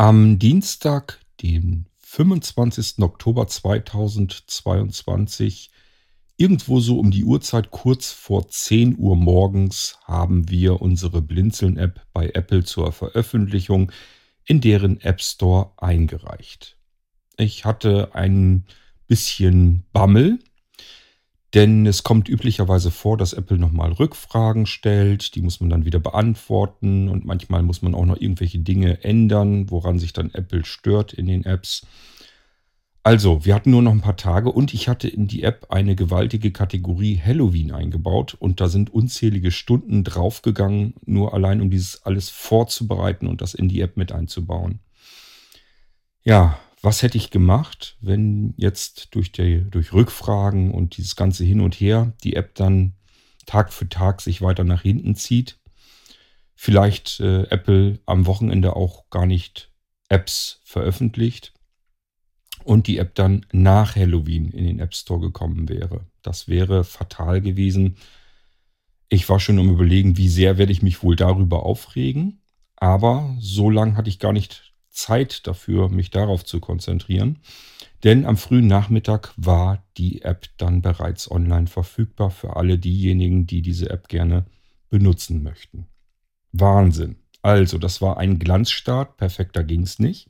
Am Dienstag, den 25. Oktober 2022, irgendwo so um die Uhrzeit kurz vor 10 Uhr morgens, haben wir unsere Blinzeln-App bei Apple zur Veröffentlichung in deren App Store eingereicht. Ich hatte ein bisschen Bammel, denn es kommt üblicherweise vor, dass Apple nochmal Rückfragen stellt, die muss man dann wieder beantworten und manchmal muss man auch noch irgendwelche Dinge ändern, woran sich dann Apple stört in den Apps. Also, wir hatten nur noch ein paar Tage und ich hatte in die App eine gewaltige Kategorie Halloween eingebaut und da sind unzählige Stunden draufgegangen, nur allein um dieses alles vorzubereiten und das in die App mit einzubauen. Ja, was hätte ich gemacht, wenn jetzt durch, die, durch Rückfragen und dieses ganze Hin und Her die App dann Tag für Tag sich weiter nach hinten zieht? Vielleicht äh, Apple am Wochenende auch gar nicht Apps veröffentlicht und die App dann nach Halloween in den App Store gekommen wäre. Das wäre fatal gewesen. Ich war schon um überlegen, wie sehr werde ich mich wohl darüber aufregen. Aber so lange hatte ich gar nicht Zeit dafür, mich darauf zu konzentrieren. Denn am frühen Nachmittag war die App dann bereits online verfügbar für alle diejenigen, die diese App gerne benutzen möchten. Wahnsinn. Also, das war ein Glanzstart. Perfekter ging es nicht.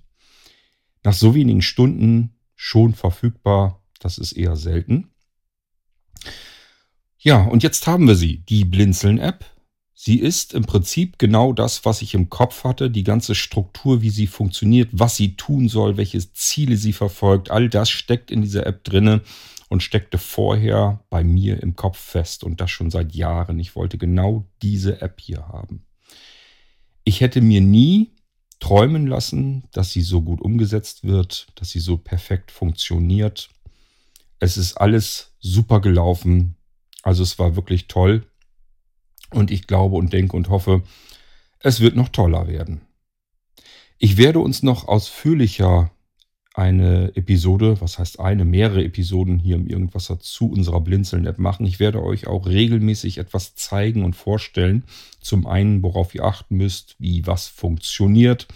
Nach so wenigen Stunden schon verfügbar, das ist eher selten. Ja, und jetzt haben wir sie, die Blinzeln-App. Sie ist im Prinzip genau das, was ich im Kopf hatte, die ganze Struktur, wie sie funktioniert, was sie tun soll, welche Ziele sie verfolgt, all das steckt in dieser App drinne und steckte vorher bei mir im Kopf fest und das schon seit Jahren. Ich wollte genau diese App hier haben. Ich hätte mir nie träumen lassen, dass sie so gut umgesetzt wird, dass sie so perfekt funktioniert. Es ist alles super gelaufen. Also es war wirklich toll. Und ich glaube und denke und hoffe, es wird noch toller werden. Ich werde uns noch ausführlicher eine Episode, was heißt eine, mehrere Episoden hier im Irgendwasser zu unserer Blinzeln-App machen. Ich werde euch auch regelmäßig etwas zeigen und vorstellen. Zum einen, worauf ihr achten müsst, wie was funktioniert,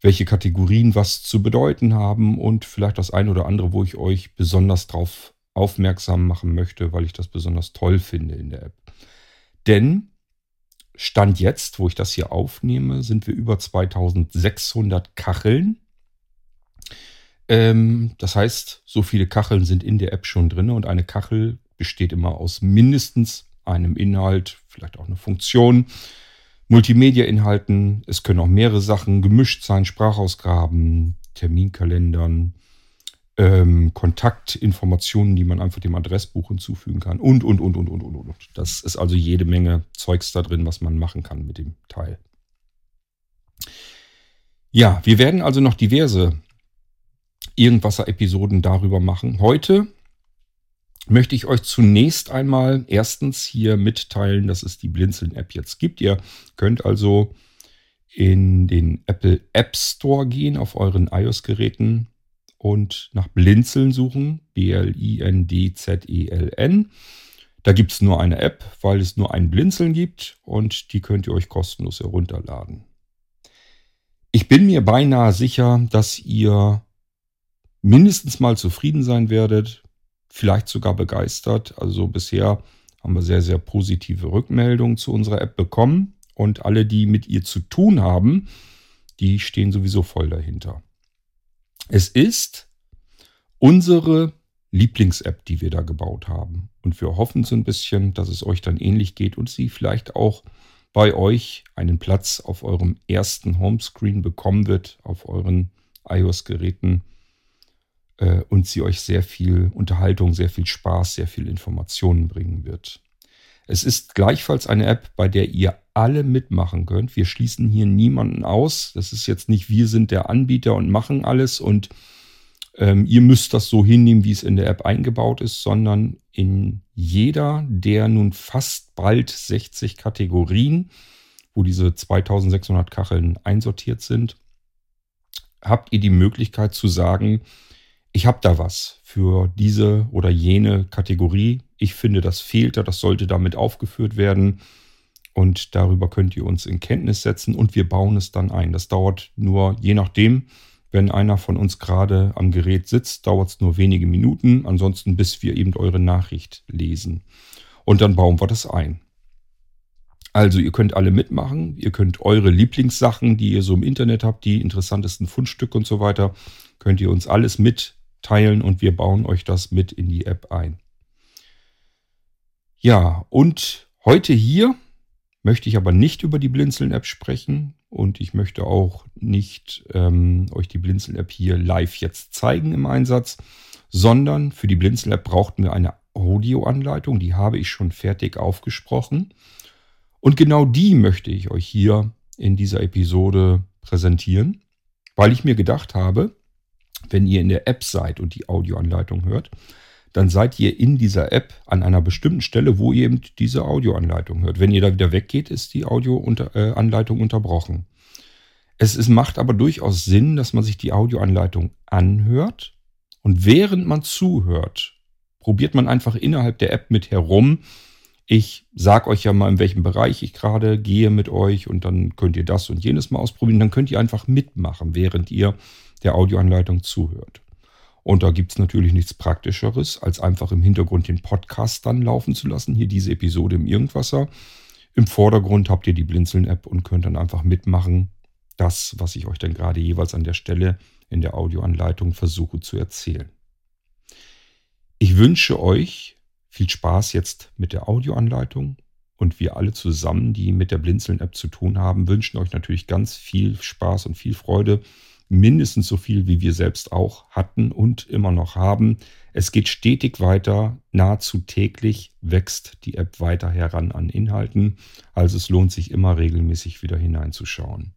welche Kategorien was zu bedeuten haben und vielleicht das eine oder andere, wo ich euch besonders darauf aufmerksam machen möchte, weil ich das besonders toll finde in der App. Denn Stand jetzt, wo ich das hier aufnehme, sind wir über 2600 Kacheln. Ähm, das heißt, so viele Kacheln sind in der App schon drin und eine Kachel besteht immer aus mindestens einem Inhalt, vielleicht auch eine Funktion, Multimedia-Inhalten. Es können auch mehrere Sachen gemischt sein, Sprachausgaben, Terminkalendern, ähm, Kontaktinformationen, die man einfach dem Adressbuch hinzufügen kann und, und, und, und, und, und, und. Das ist also jede Menge Zeugs da drin, was man machen kann mit dem Teil. Ja, wir werden also noch diverse Irgendwasser-Episoden darüber machen. Heute möchte ich euch zunächst einmal erstens hier mitteilen, dass es die Blinzeln-App jetzt gibt. Ihr könnt also in den Apple App Store gehen auf euren iOS-Geräten und nach Blinzeln suchen. B-L-I-N-D-Z-E-L-N. Da gibt es nur eine App, weil es nur ein Blinzeln gibt und die könnt ihr euch kostenlos herunterladen. Ich bin mir beinahe sicher, dass ihr mindestens mal zufrieden sein werdet, vielleicht sogar begeistert. Also bisher haben wir sehr, sehr positive Rückmeldungen zu unserer App bekommen und alle, die mit ihr zu tun haben, die stehen sowieso voll dahinter. Es ist unsere Lieblings-App, die wir da gebaut haben. Und wir hoffen so ein bisschen, dass es euch dann ähnlich geht und sie vielleicht auch bei euch einen Platz auf eurem ersten Homescreen bekommen wird, auf euren iOS-Geräten äh, und sie euch sehr viel Unterhaltung, sehr viel Spaß, sehr viel Informationen bringen wird. Es ist gleichfalls eine App, bei der ihr alle mitmachen könnt. Wir schließen hier niemanden aus. Das ist jetzt nicht, wir sind der Anbieter und machen alles und ähm, ihr müsst das so hinnehmen, wie es in der App eingebaut ist, sondern in jeder der nun fast bald 60 Kategorien, wo diese 2600 Kacheln einsortiert sind, habt ihr die Möglichkeit zu sagen, ich habe da was für diese oder jene Kategorie. Ich finde, das fehlt da, das sollte damit aufgeführt werden. Und darüber könnt ihr uns in Kenntnis setzen und wir bauen es dann ein. Das dauert nur, je nachdem, wenn einer von uns gerade am Gerät sitzt, dauert es nur wenige Minuten. Ansonsten, bis wir eben eure Nachricht lesen. Und dann bauen wir das ein. Also ihr könnt alle mitmachen. Ihr könnt eure Lieblingssachen, die ihr so im Internet habt, die interessantesten Fundstücke und so weiter, könnt ihr uns alles mitteilen und wir bauen euch das mit in die App ein. Ja, und heute hier möchte ich aber nicht über die Blinzeln-App sprechen und ich möchte auch nicht ähm, euch die Blinzeln-App hier live jetzt zeigen im Einsatz, sondern für die Blinzeln-App brauchten wir eine Audioanleitung, die habe ich schon fertig aufgesprochen. Und genau die möchte ich euch hier in dieser Episode präsentieren, weil ich mir gedacht habe, wenn ihr in der App seid und die Audioanleitung hört, dann seid ihr in dieser App an einer bestimmten Stelle, wo ihr eben diese Audioanleitung hört. Wenn ihr da wieder weggeht, ist die Audioanleitung äh, unterbrochen. Es ist, macht aber durchaus Sinn, dass man sich die Audioanleitung anhört und während man zuhört, probiert man einfach innerhalb der App mit herum. Ich sag euch ja mal, in welchem Bereich ich gerade gehe mit euch und dann könnt ihr das und jenes mal ausprobieren. Dann könnt ihr einfach mitmachen, während ihr der Audioanleitung zuhört. Und da gibt es natürlich nichts Praktischeres, als einfach im Hintergrund den Podcast dann laufen zu lassen. Hier diese Episode im Irgendwasser. Im Vordergrund habt ihr die Blinzeln-App und könnt dann einfach mitmachen, das, was ich euch dann gerade jeweils an der Stelle in der Audioanleitung versuche zu erzählen. Ich wünsche euch viel Spaß jetzt mit der Audioanleitung und wir alle zusammen, die mit der Blinzeln-App zu tun haben, wünschen euch natürlich ganz viel Spaß und viel Freude mindestens so viel, wie wir selbst auch hatten und immer noch haben. Es geht stetig weiter, nahezu täglich wächst die App weiter heran an Inhalten, also es lohnt sich immer regelmäßig wieder hineinzuschauen.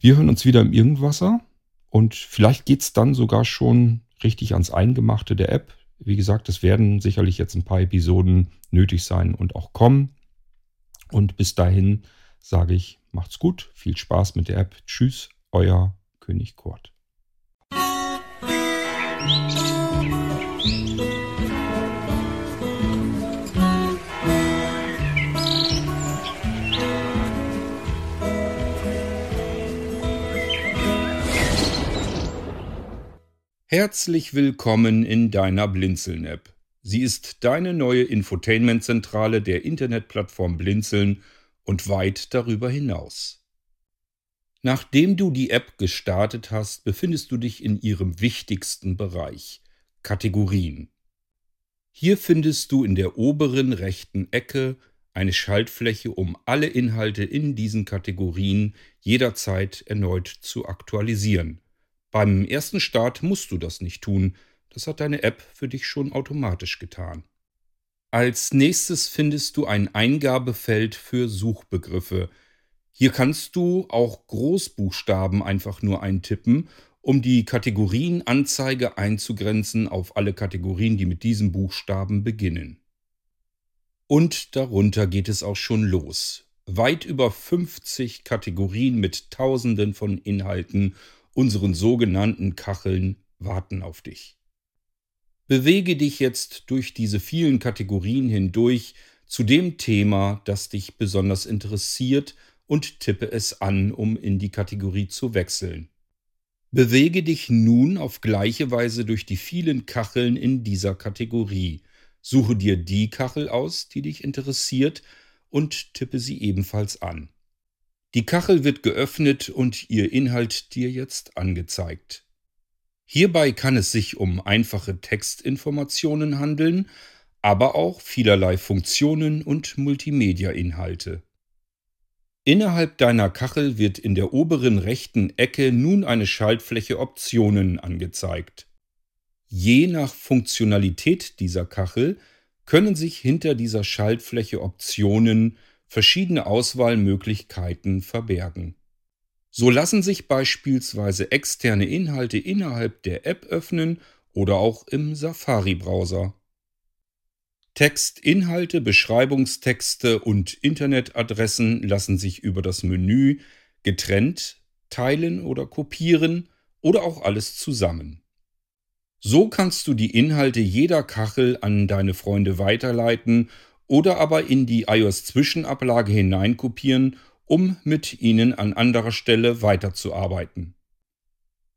Wir hören uns wieder im Irgendwasser und vielleicht geht es dann sogar schon richtig ans Eingemachte der App. Wie gesagt, es werden sicherlich jetzt ein paar Episoden nötig sein und auch kommen. Und bis dahin sage ich, macht's gut, viel Spaß mit der App. Tschüss, euer König Kurt. Herzlich willkommen in deiner Blinzeln-App. Sie ist deine neue Infotainment-Zentrale der Internetplattform Blinzeln und weit darüber hinaus. Nachdem du die App gestartet hast, befindest du dich in ihrem wichtigsten Bereich Kategorien. Hier findest du in der oberen rechten Ecke eine Schaltfläche, um alle Inhalte in diesen Kategorien jederzeit erneut zu aktualisieren. Beim ersten Start musst du das nicht tun, das hat deine App für dich schon automatisch getan. Als nächstes findest du ein Eingabefeld für Suchbegriffe, hier kannst du auch Großbuchstaben einfach nur eintippen, um die Kategorienanzeige einzugrenzen auf alle Kategorien, die mit diesem Buchstaben beginnen. Und darunter geht es auch schon los. Weit über 50 Kategorien mit Tausenden von Inhalten, unseren sogenannten Kacheln, warten auf dich. Bewege dich jetzt durch diese vielen Kategorien hindurch zu dem Thema, das dich besonders interessiert und tippe es an, um in die Kategorie zu wechseln. Bewege dich nun auf gleiche Weise durch die vielen Kacheln in dieser Kategorie. Suche dir die Kachel aus, die dich interessiert, und tippe sie ebenfalls an. Die Kachel wird geöffnet und ihr Inhalt dir jetzt angezeigt. Hierbei kann es sich um einfache Textinformationen handeln, aber auch vielerlei Funktionen und Multimedia-Inhalte. Innerhalb deiner Kachel wird in der oberen rechten Ecke nun eine Schaltfläche Optionen angezeigt. Je nach Funktionalität dieser Kachel können sich hinter dieser Schaltfläche Optionen verschiedene Auswahlmöglichkeiten verbergen. So lassen sich beispielsweise externe Inhalte innerhalb der App öffnen oder auch im Safari-Browser. Text, Inhalte, Beschreibungstexte und Internetadressen lassen sich über das Menü getrennt teilen oder kopieren oder auch alles zusammen. So kannst du die Inhalte jeder Kachel an deine Freunde weiterleiten oder aber in die iOS-Zwischenablage hineinkopieren, um mit ihnen an anderer Stelle weiterzuarbeiten.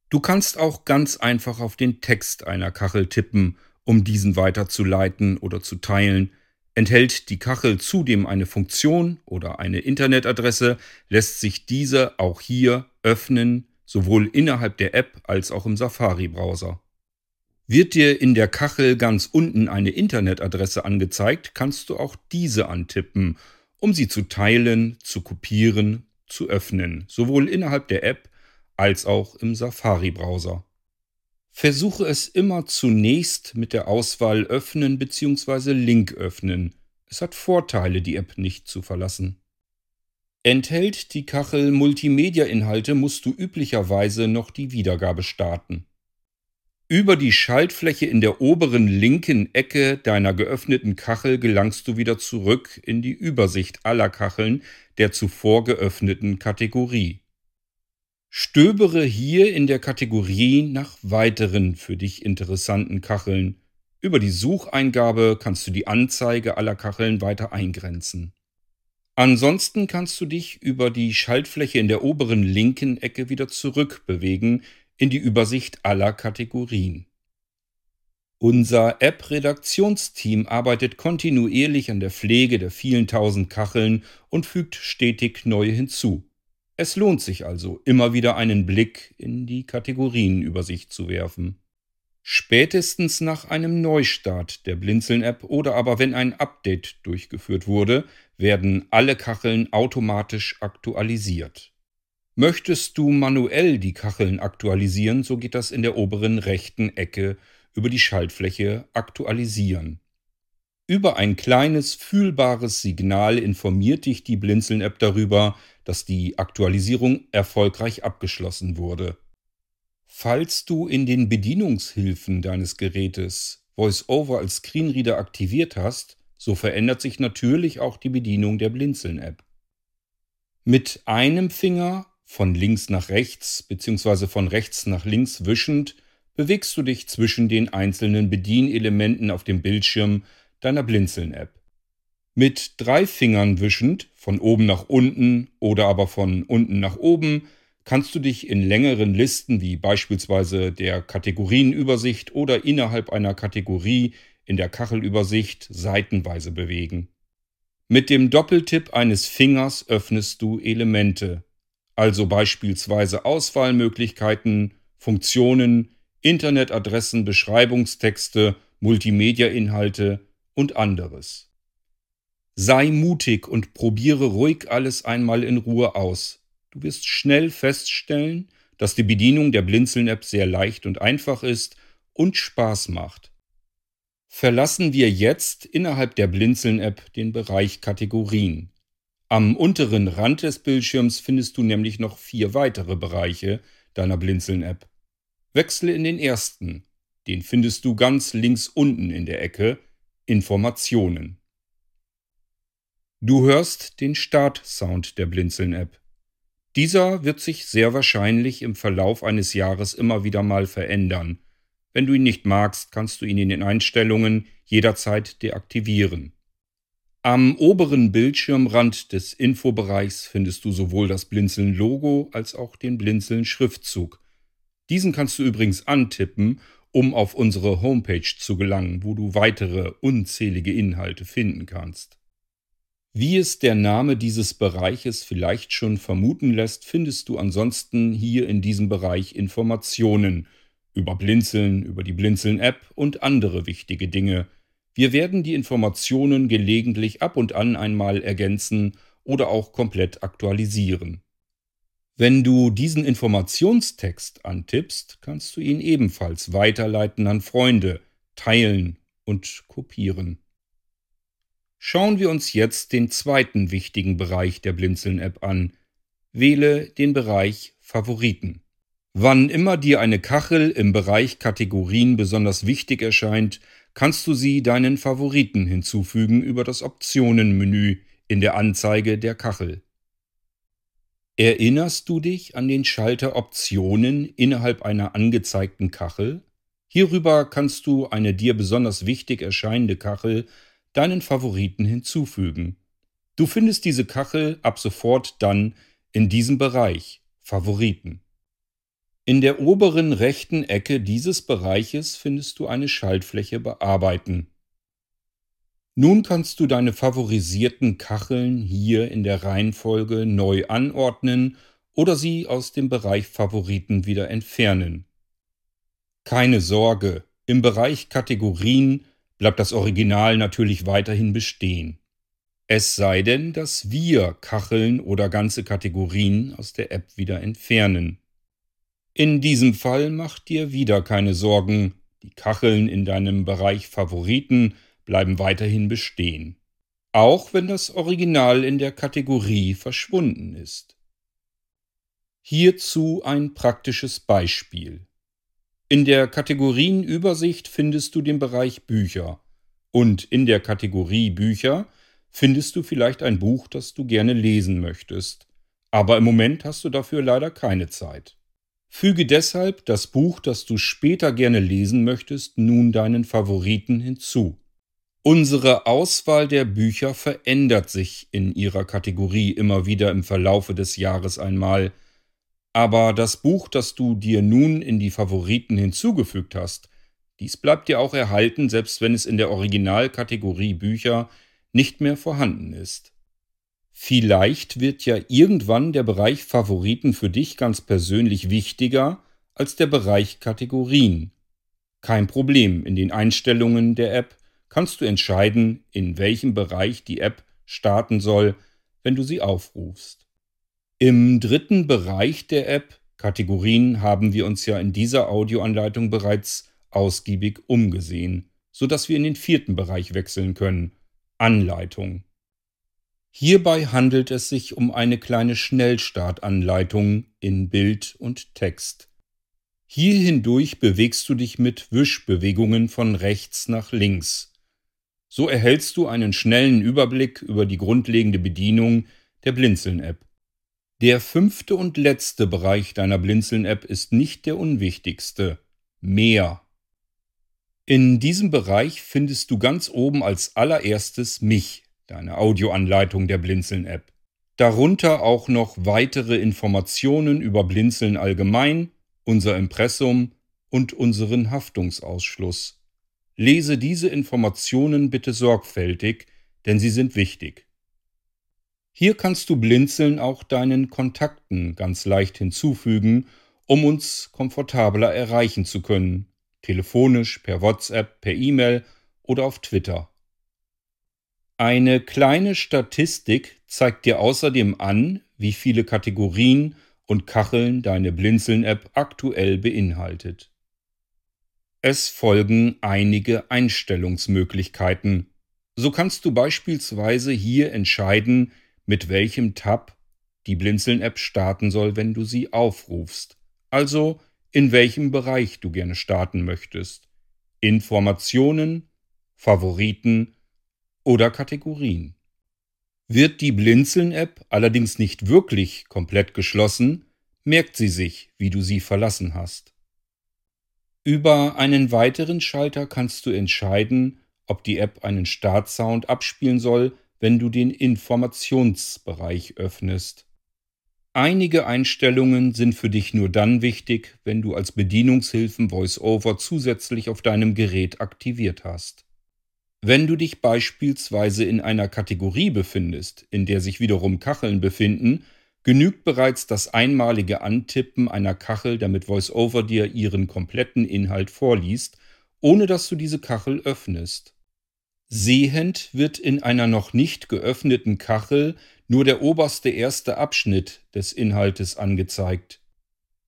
Du kannst auch ganz einfach auf den Text einer Kachel tippen, um diesen weiterzuleiten oder zu teilen. Enthält die Kachel zudem eine Funktion oder eine Internetadresse, lässt sich diese auch hier öffnen, sowohl innerhalb der App als auch im Safari-Browser. Wird dir in der Kachel ganz unten eine Internetadresse angezeigt, kannst du auch diese antippen, um sie zu teilen, zu kopieren, zu öffnen, sowohl innerhalb der App als auch im Safari-Browser. Versuche es immer zunächst mit der Auswahl Öffnen bzw. Link öffnen. Es hat Vorteile, die App nicht zu verlassen. Enthält die Kachel Multimedia-Inhalte, musst du üblicherweise noch die Wiedergabe starten. Über die Schaltfläche in der oberen linken Ecke deiner geöffneten Kachel gelangst du wieder zurück in die Übersicht aller Kacheln der zuvor geöffneten Kategorie. Stöbere hier in der Kategorie nach weiteren für dich interessanten Kacheln. Über die Sucheingabe kannst du die Anzeige aller Kacheln weiter eingrenzen. Ansonsten kannst du dich über die Schaltfläche in der oberen linken Ecke wieder zurückbewegen in die Übersicht aller Kategorien. Unser App-Redaktionsteam arbeitet kontinuierlich an der Pflege der vielen tausend Kacheln und fügt stetig neue hinzu. Es lohnt sich also, immer wieder einen Blick in die Kategorienübersicht zu werfen. Spätestens nach einem Neustart der Blinzeln-App oder aber wenn ein Update durchgeführt wurde, werden alle Kacheln automatisch aktualisiert. Möchtest du manuell die Kacheln aktualisieren, so geht das in der oberen rechten Ecke über die Schaltfläche Aktualisieren. Über ein kleines fühlbares Signal informiert dich die Blinzeln-App darüber, dass die Aktualisierung erfolgreich abgeschlossen wurde. Falls du in den Bedienungshilfen deines Gerätes VoiceOver als Screenreader aktiviert hast, so verändert sich natürlich auch die Bedienung der Blinzeln-App. Mit einem Finger von links nach rechts bzw. von rechts nach links wischend bewegst du dich zwischen den einzelnen Bedienelementen auf dem Bildschirm deiner Blinzeln-App. Mit drei Fingern wischend, von oben nach unten oder aber von unten nach oben, kannst du dich in längeren Listen wie beispielsweise der Kategorienübersicht oder innerhalb einer Kategorie in der Kachelübersicht seitenweise bewegen. Mit dem Doppeltipp eines Fingers öffnest du Elemente, also beispielsweise Auswahlmöglichkeiten, Funktionen, Internetadressen, Beschreibungstexte, Multimedia-Inhalte und anderes. Sei mutig und probiere ruhig alles einmal in Ruhe aus. Du wirst schnell feststellen, dass die Bedienung der Blinzeln-App sehr leicht und einfach ist und Spaß macht. Verlassen wir jetzt innerhalb der Blinzeln-App den Bereich Kategorien. Am unteren Rand des Bildschirms findest du nämlich noch vier weitere Bereiche deiner Blinzeln-App. Wechsle in den ersten. Den findest du ganz links unten in der Ecke Informationen. Du hörst den Start-Sound der Blinzeln-App. Dieser wird sich sehr wahrscheinlich im Verlauf eines Jahres immer wieder mal verändern. Wenn du ihn nicht magst, kannst du ihn in den Einstellungen jederzeit deaktivieren. Am oberen Bildschirmrand des Infobereichs findest du sowohl das Blinzeln-Logo als auch den Blinzeln-Schriftzug. Diesen kannst du übrigens antippen, um auf unsere Homepage zu gelangen, wo du weitere unzählige Inhalte finden kannst. Wie es der Name dieses Bereiches vielleicht schon vermuten lässt, findest du ansonsten hier in diesem Bereich Informationen über Blinzeln, über die Blinzeln-App und andere wichtige Dinge, wir werden die Informationen gelegentlich ab und an einmal ergänzen oder auch komplett aktualisieren. Wenn du diesen Informationstext antippst, kannst du ihn ebenfalls weiterleiten an Freunde, teilen und kopieren. Schauen wir uns jetzt den zweiten wichtigen Bereich der Blinzeln-App an. Wähle den Bereich Favoriten. Wann immer dir eine Kachel im Bereich Kategorien besonders wichtig erscheint, kannst du sie deinen Favoriten hinzufügen über das Optionenmenü in der Anzeige der Kachel. Erinnerst du dich an den Schalter Optionen innerhalb einer angezeigten Kachel? Hierüber kannst du eine dir besonders wichtig erscheinende Kachel deinen Favoriten hinzufügen. Du findest diese Kachel ab sofort dann in diesem Bereich Favoriten. In der oberen rechten Ecke dieses Bereiches findest du eine Schaltfläche Bearbeiten. Nun kannst du deine favorisierten Kacheln hier in der Reihenfolge neu anordnen oder sie aus dem Bereich Favoriten wieder entfernen. Keine Sorge, im Bereich Kategorien bleibt das Original natürlich weiterhin bestehen. Es sei denn, dass wir Kacheln oder ganze Kategorien aus der App wieder entfernen. In diesem Fall mach dir wieder keine Sorgen, die Kacheln in deinem Bereich Favoriten bleiben weiterhin bestehen, auch wenn das Original in der Kategorie verschwunden ist. Hierzu ein praktisches Beispiel. In der Kategorienübersicht findest du den Bereich Bücher und in der Kategorie Bücher findest du vielleicht ein Buch, das du gerne lesen möchtest, aber im Moment hast du dafür leider keine Zeit. Füge deshalb das Buch, das du später gerne lesen möchtest, nun deinen Favoriten hinzu. Unsere Auswahl der Bücher verändert sich in ihrer Kategorie immer wieder im Verlaufe des Jahres einmal, aber das Buch, das du dir nun in die Favoriten hinzugefügt hast, dies bleibt dir auch erhalten, selbst wenn es in der Originalkategorie Bücher nicht mehr vorhanden ist. Vielleicht wird ja irgendwann der Bereich Favoriten für dich ganz persönlich wichtiger als der Bereich Kategorien. Kein Problem, in den Einstellungen der App kannst du entscheiden, in welchem Bereich die App starten soll, wenn du sie aufrufst. Im dritten Bereich der App, Kategorien, haben wir uns ja in dieser Audioanleitung bereits ausgiebig umgesehen, sodass wir in den vierten Bereich wechseln können, Anleitung. Hierbei handelt es sich um eine kleine Schnellstartanleitung in Bild und Text. Hier hindurch bewegst du dich mit Wischbewegungen von rechts nach links. So erhältst du einen schnellen Überblick über die grundlegende Bedienung der Blinzeln-App. Der fünfte und letzte Bereich deiner Blinzeln-App ist nicht der unwichtigste. Mehr. In diesem Bereich findest du ganz oben als allererstes mich, deine Audioanleitung der Blinzeln-App. Darunter auch noch weitere Informationen über Blinzeln allgemein, unser Impressum und unseren Haftungsausschluss. Lese diese Informationen bitte sorgfältig, denn sie sind wichtig. Hier kannst du Blinzeln auch deinen Kontakten ganz leicht hinzufügen, um uns komfortabler erreichen zu können, telefonisch, per WhatsApp, per E-Mail oder auf Twitter. Eine kleine Statistik zeigt dir außerdem an, wie viele Kategorien und Kacheln deine Blinzeln-App aktuell beinhaltet. Es folgen einige Einstellungsmöglichkeiten. So kannst du beispielsweise hier entscheiden, mit welchem Tab die Blinzeln-App starten soll, wenn du sie aufrufst. Also in welchem Bereich du gerne starten möchtest. Informationen, Favoriten oder Kategorien. Wird die Blinzeln-App allerdings nicht wirklich komplett geschlossen, merkt sie sich, wie du sie verlassen hast. Über einen weiteren Schalter kannst du entscheiden, ob die App einen Startsound abspielen soll, wenn du den Informationsbereich öffnest. Einige Einstellungen sind für dich nur dann wichtig, wenn du als Bedienungshilfen VoiceOver zusätzlich auf deinem Gerät aktiviert hast. Wenn du dich beispielsweise in einer Kategorie befindest, in der sich wiederum Kacheln befinden, genügt bereits das einmalige Antippen einer Kachel, damit VoiceOver dir ihren kompletten Inhalt vorliest, ohne dass du diese Kachel öffnest. Sehend wird in einer noch nicht geöffneten Kachel nur der oberste erste Abschnitt des Inhaltes angezeigt.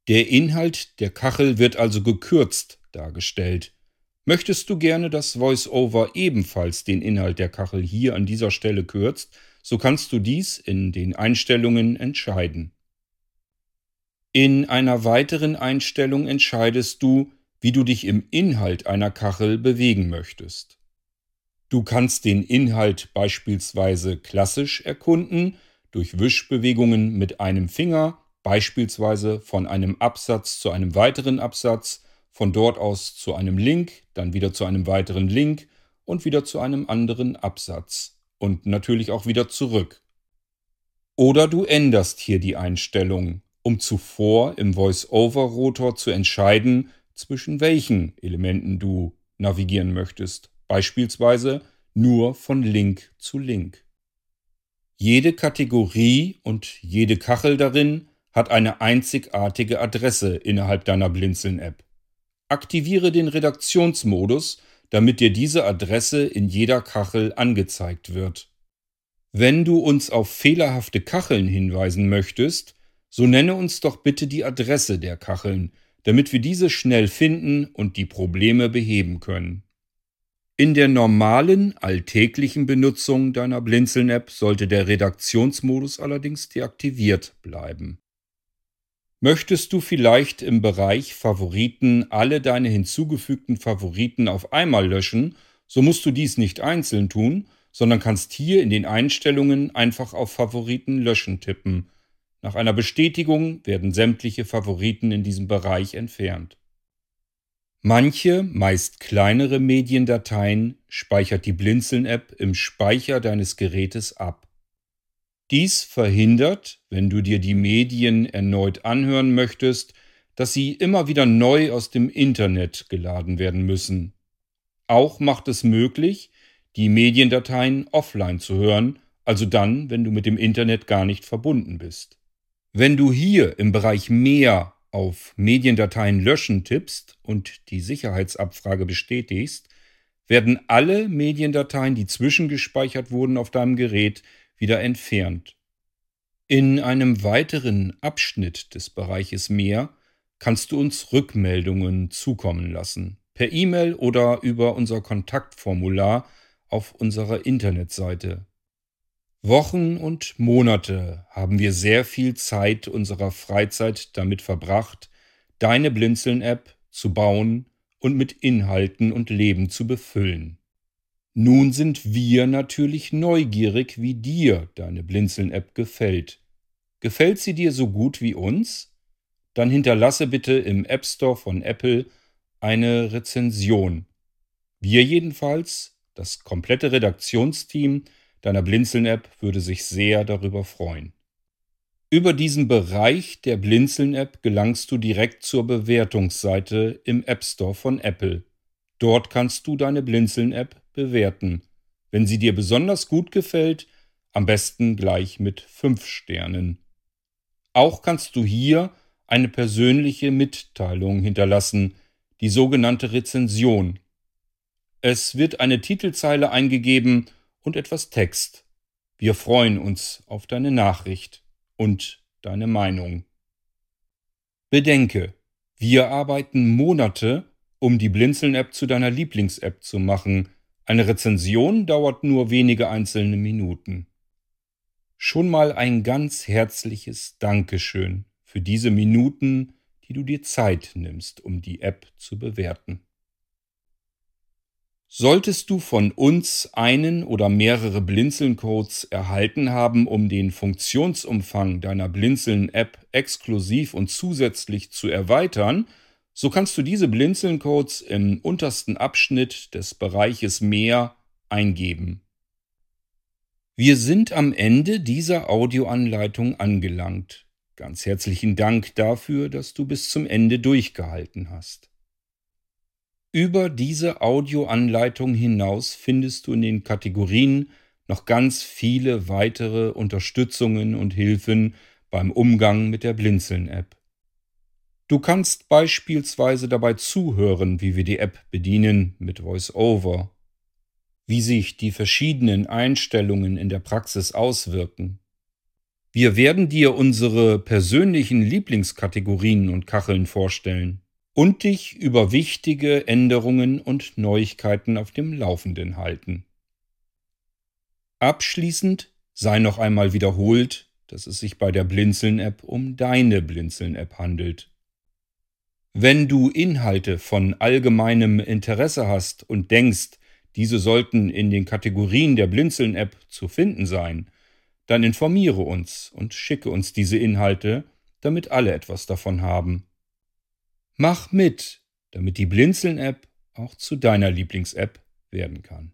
Der Inhalt der Kachel wird also gekürzt dargestellt. Möchtest du gerne, dass VoiceOver ebenfalls den Inhalt der Kachel hier an dieser Stelle kürzt, so kannst du dies in den Einstellungen entscheiden. In einer weiteren Einstellung entscheidest du, wie du dich im Inhalt einer Kachel bewegen möchtest. Du kannst den Inhalt beispielsweise klassisch erkunden, durch Wischbewegungen mit einem Finger, beispielsweise von einem Absatz zu einem weiteren Absatz, von dort aus zu einem Link, dann wieder zu einem weiteren Link und wieder zu einem anderen Absatz und natürlich auch wieder zurück. Oder du änderst hier die Einstellung, um zuvor im Voice-over-Rotor zu entscheiden, zwischen welchen Elementen du navigieren möchtest, beispielsweise nur von Link zu Link. Jede Kategorie und jede Kachel darin hat eine einzigartige Adresse innerhalb deiner Blinzeln-App. Aktiviere den Redaktionsmodus, damit dir diese Adresse in jeder Kachel angezeigt wird. Wenn du uns auf fehlerhafte Kacheln hinweisen möchtest, so nenne uns doch bitte die Adresse der Kacheln, damit wir diese schnell finden und die Probleme beheben können. In der normalen, alltäglichen Benutzung deiner Blinzeln-App sollte der Redaktionsmodus allerdings deaktiviert bleiben. Möchtest du vielleicht im Bereich Favoriten alle deine hinzugefügten Favoriten auf einmal löschen, so musst du dies nicht einzeln tun, sondern kannst hier in den Einstellungen einfach auf Favoriten löschen tippen. Nach einer Bestätigung werden sämtliche Favoriten in diesem Bereich entfernt. Manche, meist kleinere Mediendateien speichert die Blinzeln-App im Speicher deines Gerätes ab. Dies verhindert, wenn du dir die Medien erneut anhören möchtest, dass sie immer wieder neu aus dem Internet geladen werden müssen. Auch macht es möglich, die Mediendateien offline zu hören, also dann, wenn du mit dem Internet gar nicht verbunden bist. Wenn du hier im Bereich Mehr auf Mediendateien löschen tippst und die Sicherheitsabfrage bestätigst, werden alle Mediendateien, die zwischengespeichert wurden auf deinem Gerät, wieder entfernt. In einem weiteren Abschnitt des Bereiches Mehr kannst du uns Rückmeldungen zukommen lassen, per E-Mail oder über unser Kontaktformular auf unserer Internetseite. Wochen und Monate haben wir sehr viel Zeit unserer Freizeit damit verbracht, deine Blinzeln-App zu bauen und mit Inhalten und Leben zu befüllen. Nun sind wir natürlich neugierig, wie dir deine Blinzeln-App gefällt. Gefällt sie dir so gut wie uns? Dann hinterlasse bitte im App Store von Apple eine Rezension. Wir jedenfalls, das komplette Redaktionsteam deiner Blinzeln-App, würde sich sehr darüber freuen. Über diesen Bereich der Blinzeln-App gelangst du direkt zur Bewertungsseite im App Store von Apple. Dort kannst du deine Blinzeln-App bewerten. Wenn sie dir besonders gut gefällt, am besten gleich mit 5 Sternen. Auch kannst du hier eine persönliche Mitteilung hinterlassen, die sogenannte Rezension. Es wird eine Titelzeile eingegeben und etwas Text. Wir freuen uns auf deine Nachricht und deine Meinung. Bedenke, wir arbeiten Monate, um die Blinzeln-App zu deiner Lieblings-App zu machen, eine Rezension dauert nur wenige einzelne Minuten. Schon mal ein ganz herzliches Dankeschön für diese Minuten, die du dir Zeit nimmst, um die App zu bewerten. Solltest du von uns einen oder mehrere Blinzeln-Codes erhalten haben, um den Funktionsumfang deiner Blinzeln-App exklusiv und zusätzlich zu erweitern, so kannst du diese Blinzeln-Codes im untersten Abschnitt des Bereiches Mehr eingeben. Wir sind am Ende dieser Audioanleitung angelangt. Ganz herzlichen Dank dafür, dass du bis zum Ende durchgehalten hast. Über diese Audioanleitung hinaus findest du in den Kategorien noch ganz viele weitere Unterstützungen und Hilfen beim Umgang mit der Blinzeln-App. Du kannst beispielsweise dabei zuhören, wie wir die App bedienen mit VoiceOver, wie sich die verschiedenen Einstellungen in der Praxis auswirken. Wir werden dir unsere persönlichen Lieblingskategorien und Kacheln vorstellen und dich über wichtige Änderungen und Neuigkeiten auf dem Laufenden halten. Abschließend sei noch einmal wiederholt, dass es sich bei der Blinzeln-App um deine Blinzeln-App handelt. Wenn du Inhalte von allgemeinem Interesse hast und denkst, diese sollten in den Kategorien der Blinzeln-App zu finden sein, dann informiere uns und schicke uns diese Inhalte, damit alle etwas davon haben. Mach mit, damit die Blinzeln-App auch zu deiner Lieblings-App werden kann.